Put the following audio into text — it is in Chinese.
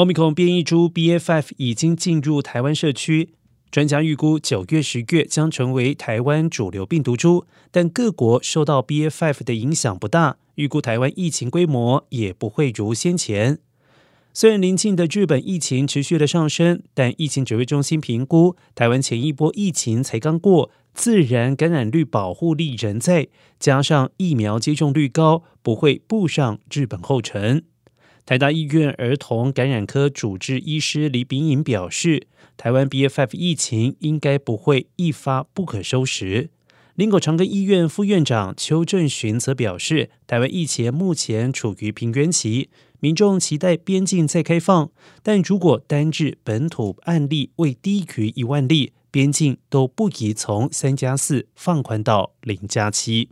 奥密克戎变异株 BA.5 已经进入台湾社区，专家预估九月、十月将成为台湾主流病毒株，但各国受到 BA.5 的影响不大，预估台湾疫情规模也不会如先前。虽然临近的日本疫情持续的上升，但疫情指挥中心评估，台湾前一波疫情才刚过，自然感染率保护力仍在，加上疫苗接种率高，不会步上日本后尘。台大医院儿童感染科主治医师李炳颖表示，台湾 BF5 疫情应该不会一发不可收拾。林口长庚医院副院长邱正寻则表示，台湾疫情目前处于平原期，民众期待边境再开放，但如果单日本土案例未低于一万例，边境都不宜从三加四放宽到零加七。